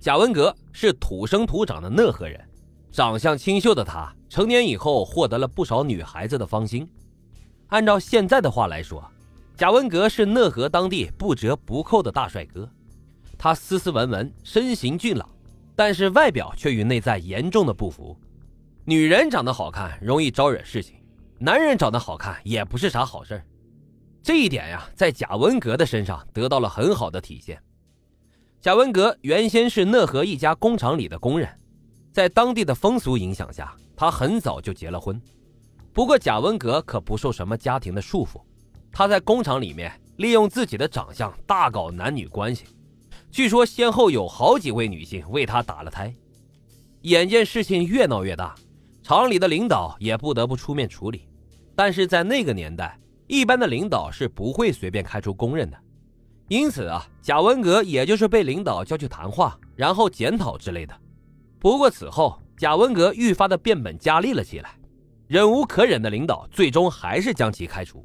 贾文革是土生土长的讷河人，长相清秀的他，成年以后获得了不少女孩子的芳心。按照现在的话来说，贾文革是讷河当地不折不扣的大帅哥。他斯斯文文，身形俊朗，但是外表却与内在严重的不符。女人长得好看容易招惹事情，男人长得好看也不是啥好事儿这一点呀，在贾文革的身上得到了很好的体现。贾文革原先是讷河一家工厂里的工人，在当地的风俗影响下，他很早就结了婚。不过贾文革可不受什么家庭的束缚，他在工厂里面利用自己的长相大搞男女关系，据说先后有好几位女性为他打了胎。眼见事情越闹越大，厂里的领导也不得不出面处理。但是在那个年代，一般的领导是不会随便开除工人的。因此啊，贾文革也就是被领导叫去谈话，然后检讨之类的。不过此后，贾文革愈发的变本加厉了起来，忍无可忍的领导最终还是将其开除。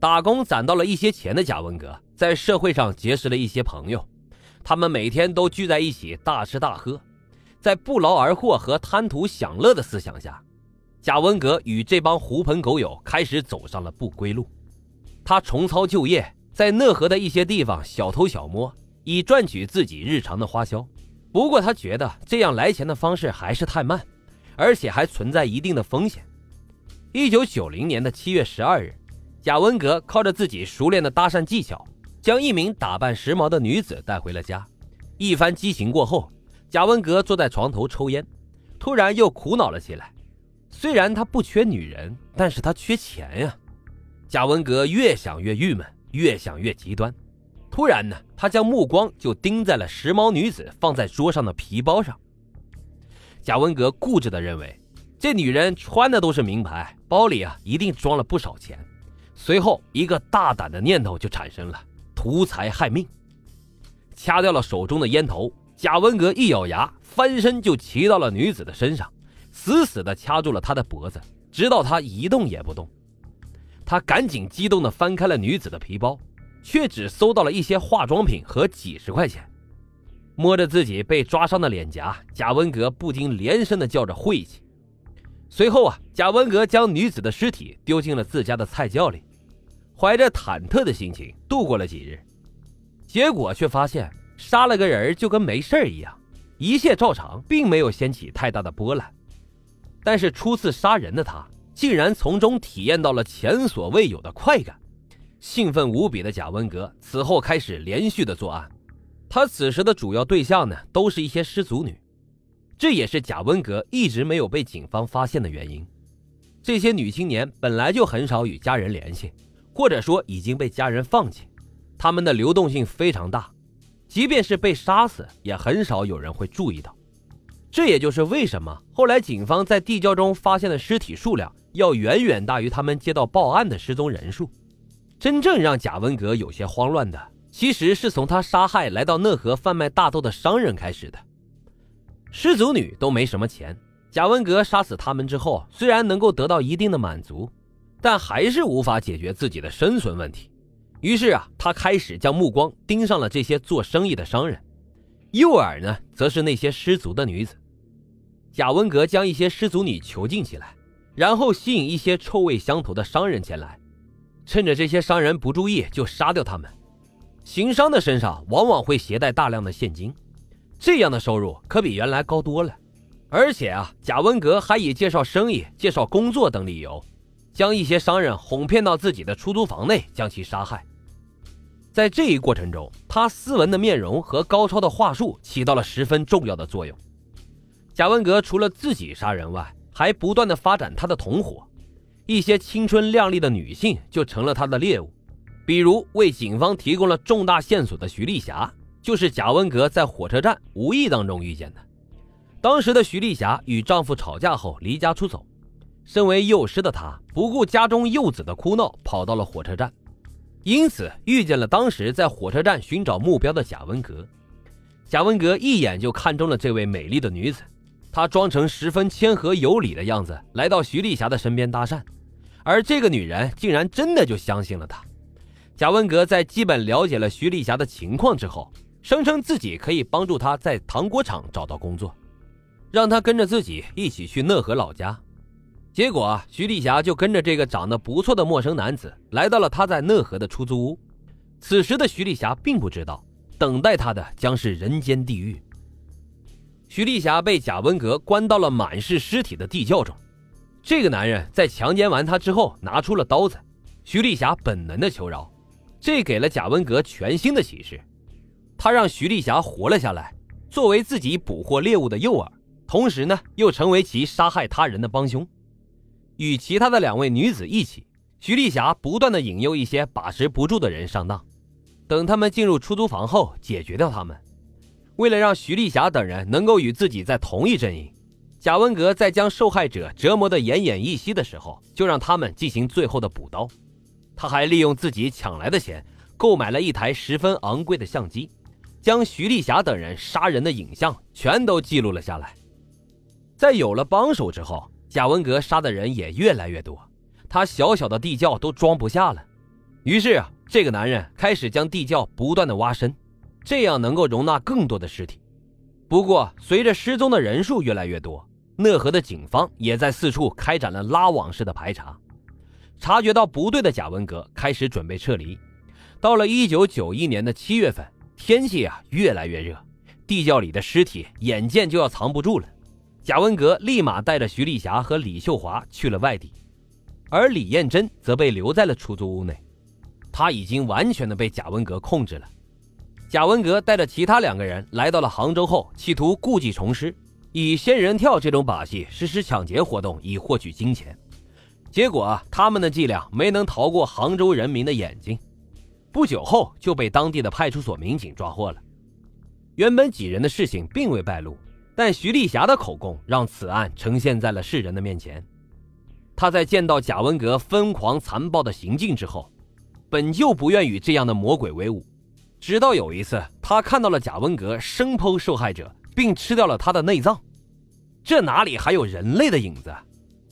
打工攒到了一些钱的贾文革，在社会上结识了一些朋友，他们每天都聚在一起大吃大喝，在不劳而获和贪图享乐的思想下，贾文革与这帮狐朋狗友开始走上了不归路。他重操旧业。在讷河的一些地方小偷小摸，以赚取自己日常的花销。不过他觉得这样来钱的方式还是太慢，而且还存在一定的风险。一九九零年的七月十二日，贾文革靠着自己熟练的搭讪技巧，将一名打扮时髦的女子带回了家。一番激情过后，贾文革坐在床头抽烟，突然又苦恼了起来。虽然他不缺女人，但是他缺钱呀。贾文革越想越郁闷。越想越极端，突然呢，他将目光就盯在了时髦女子放在桌上的皮包上。贾文革固执地认为，这女人穿的都是名牌，包里啊一定装了不少钱。随后，一个大胆的念头就产生了：图财害命。掐掉了手中的烟头，贾文革一咬牙，翻身就骑到了女子的身上，死死地掐住了她的脖子，直到她一动也不动。他赶紧激动地翻开了女子的皮包，却只搜到了一些化妆品和几十块钱。摸着自己被抓伤的脸颊，贾文革不禁连声地叫着晦气。随后啊，贾文革将女子的尸体丢进了自家的菜窖里，怀着忐忑的心情度过了几日。结果却发现，杀了个人就跟没事一样，一切照常，并没有掀起太大的波澜。但是初次杀人的他。竟然从中体验到了前所未有的快感，兴奋无比的贾文革此后开始连续的作案。他此时的主要对象呢，都是一些失足女，这也是贾文革一直没有被警方发现的原因。这些女青年本来就很少与家人联系，或者说已经被家人放弃，她们的流动性非常大，即便是被杀死，也很少有人会注意到。这也就是为什么后来警方在地窖中发现的尸体数量。要远远大于他们接到报案的失踪人数。真正让贾文革有些慌乱的，其实是从他杀害来到讷河贩卖大豆的商人开始的。失足女都没什么钱，贾文革杀死他们之后，虽然能够得到一定的满足，但还是无法解决自己的生存问题。于是啊，他开始将目光盯上了这些做生意的商人，诱饵呢，则是那些失足的女子。贾文革将一些失足女囚禁起来。然后吸引一些臭味相投的商人前来，趁着这些商人不注意就杀掉他们。行商的身上往往会携带大量的现金，这样的收入可比原来高多了。而且啊，贾文革还以介绍生意、介绍工作等理由，将一些商人哄骗到自己的出租房内，将其杀害。在这一过程中，他斯文的面容和高超的话术起到了十分重要的作用。贾文革除了自己杀人外，还不断的发展他的同伙，一些青春靓丽的女性就成了他的猎物。比如为警方提供了重大线索的徐丽霞，就是贾文革在火车站无意当中遇见的。当时的徐丽霞与丈夫吵架后离家出走，身为幼师的她不顾家中幼子的哭闹，跑到了火车站，因此遇见了当时在火车站寻找目标的贾文革。贾文革一眼就看中了这位美丽的女子。他装成十分谦和有礼的样子，来到徐丽霞的身边搭讪，而这个女人竟然真的就相信了他。贾文革在基本了解了徐丽霞的情况之后，声称自己可以帮助她在糖果厂找到工作，让她跟着自己一起去讷河老家。结果，徐丽霞就跟着这个长得不错的陌生男子来到了他在讷河的出租屋。此时的徐丽霞并不知道，等待她的将是人间地狱。徐丽霞被贾文革关到了满是尸体的地窖中。这个男人在强奸完她之后，拿出了刀子。徐丽霞本能的求饶，这给了贾文革全新的启示。他让徐丽霞活了下来，作为自己捕获猎物的诱饵，同时呢，又成为其杀害他人的帮凶。与其他的两位女子一起，徐丽霞不断的引诱一些把持不住的人上当。等他们进入出租房后，解决掉他们。为了让徐丽霞等人能够与自己在同一阵营，贾文革在将受害者折磨得奄奄一息的时候，就让他们进行最后的补刀。他还利用自己抢来的钱，购买了一台十分昂贵的相机，将徐丽霞等人杀人的影像全都记录了下来。在有了帮手之后，贾文革杀的人也越来越多，他小小的地窖都装不下了。于是啊，这个男人开始将地窖不断的挖深，这样能够容纳更多的尸体。不过，随着失踪的人数越来越多，讷河的警方也在四处开展了拉网式的排查。察觉到不对的贾文革开始准备撤离。到了一九九一年的七月份，天气啊越来越热，地窖里的尸体眼见就要藏不住了。贾文革立马带着徐丽霞和李秀华去了外地，而李艳珍则被留在了出租屋内。他已经完全的被贾文革控制了。贾文革带着其他两个人来到了杭州后，企图故技重施，以仙人跳这种把戏实施抢劫活动，以获取金钱。结果，他们的伎俩没能逃过杭州人民的眼睛，不久后就被当地的派出所民警抓获了。原本几人的事情并未败露，但徐丽霞的口供让此案呈现在了世人的面前。他在见到贾文革疯狂残暴的行径之后，本就不愿与这样的魔鬼为伍。直到有一次，他看到了贾文革生剖受害者，并吃掉了他的内脏，这哪里还有人类的影子？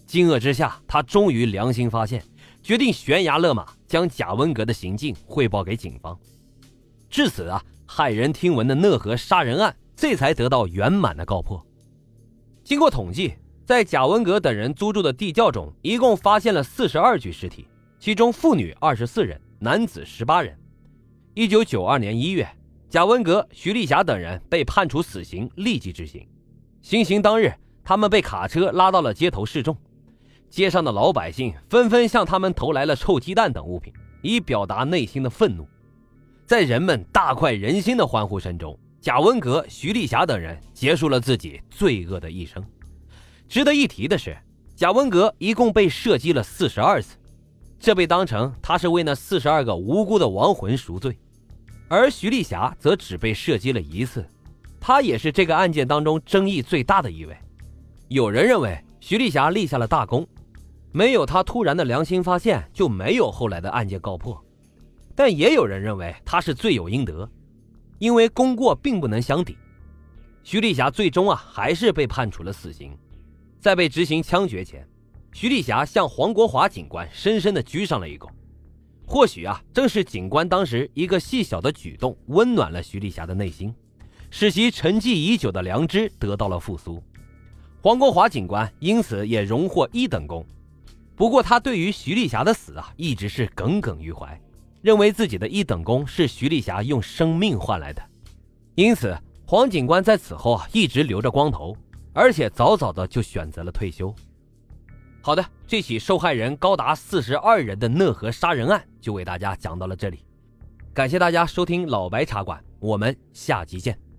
惊愕之下，他终于良心发现，决定悬崖勒马，将贾文革的行径汇报给警方。至此啊，骇人听闻的讷河杀人案这才得到圆满的告破。经过统计，在贾文革等人租住的地窖中，一共发现了四十二具尸体，其中妇女二十四人，男子十八人。一九九二年一月，贾文革、徐丽霞等人被判处死刑，立即执行。行刑当日，他们被卡车拉到了街头示众。街上的老百姓纷纷向他们投来了臭鸡蛋等物品，以表达内心的愤怒。在人们大快人心的欢呼声中，贾文革、徐丽霞等人结束了自己罪恶的一生。值得一提的是，贾文革一共被射击了四十二次，这被当成他是为那四十二个无辜的亡魂赎罪；而徐丽霞则只被射击了一次，她也是这个案件当中争议最大的一位。有人认为徐丽霞立下了大功。没有她突然的良心发现，就没有后来的案件告破。但也有人认为他是罪有应得，因为功过并不能相抵。徐丽霞最终啊还是被判处了死刑。在被执行枪决前，徐丽霞向黄国华警官深深的鞠上了一躬。或许啊，正是警官当时一个细小的举动，温暖了徐丽霞的内心，使其沉寂已久的良知得到了复苏。黄国华警官因此也荣获一等功。不过，他对于徐丽霞的死啊，一直是耿耿于怀，认为自己的一等功是徐丽霞用生命换来的。因此，黄警官在此后啊，一直留着光头，而且早早的就选择了退休。好的，这起受害人高达四十二人的讷河杀人案就为大家讲到了这里，感谢大家收听老白茶馆，我们下集见。